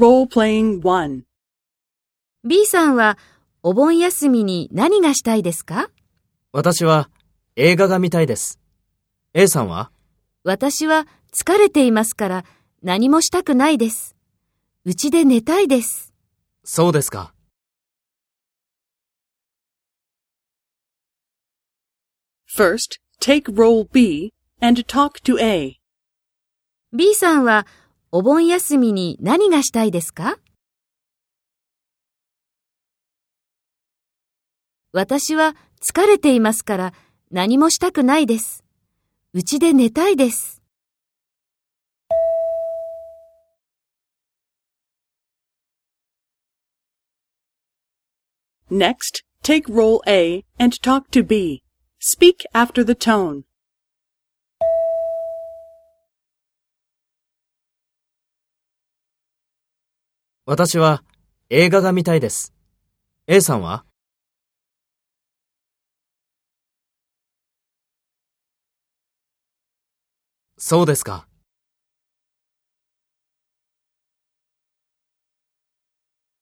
B B さんはお盆休みに何がしたいですか？私は映画が見たいです。A さんは？私は疲れていますから何もしたくないです。うちで寝たいです。そうですか。First, take role B and talk to A. B さんはお盆休みに何がしたいですか？私は疲れていますから何もしたくないです。うちで寝たいです。Next, take role A and talk to B. Speak after the tone. 私は映画が見たいです。A さんは？そうですか。